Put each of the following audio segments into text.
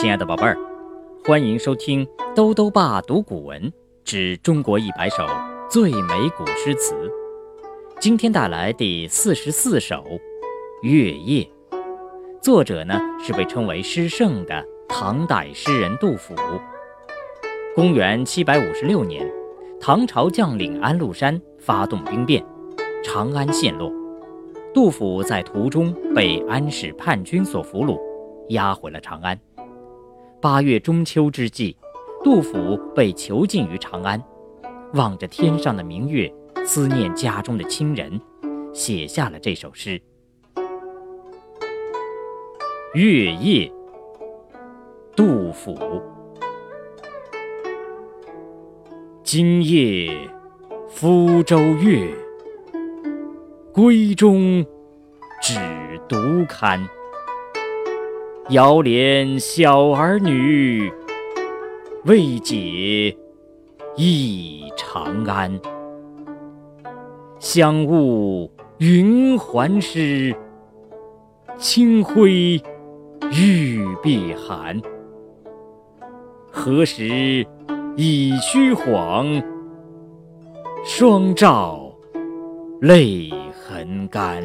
亲爱的宝贝儿，欢迎收听兜兜爸读古文之中国一百首最美古诗词。今天带来第四十四首《月夜》，作者呢是被称为诗圣的唐代诗人杜甫。公元七百五十六年，唐朝将领安禄山发动兵变，长安陷落。杜甫在途中被安史叛军所俘虏，押回了长安。八月中秋之际，杜甫被囚禁于长安，望着天上的明月，思念家中的亲人，写下了这首诗《月夜》。杜甫。今夜福州月，闺中只独看。遥怜小儿女，未解忆长安。香雾云鬟湿，清辉玉臂寒。何时已虚晃？双照泪痕干。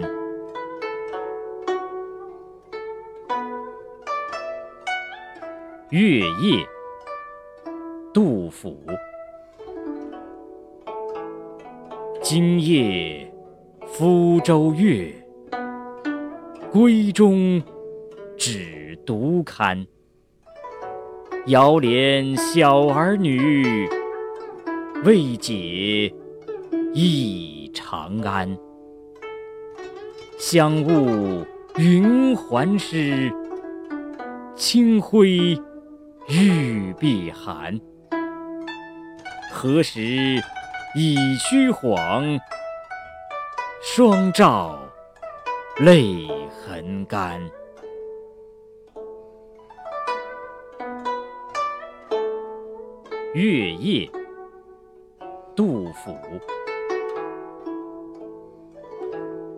月夜，杜甫。今夜福州月，闺中只独看。遥怜小儿女，未解忆长安。香雾云鬟湿，清辉。玉臂寒，何时已虚晃？双照泪痕干。月夜，杜甫。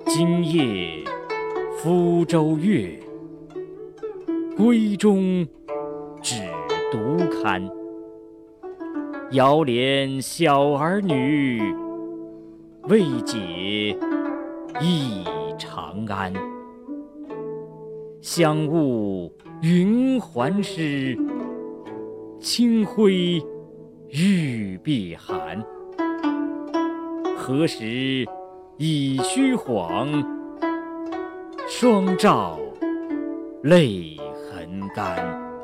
今夜福州月，闺中。独看，遥怜小儿女，未解忆长安。香雾云鬟湿，清辉玉臂寒。何时已虚晃？双照泪痕干。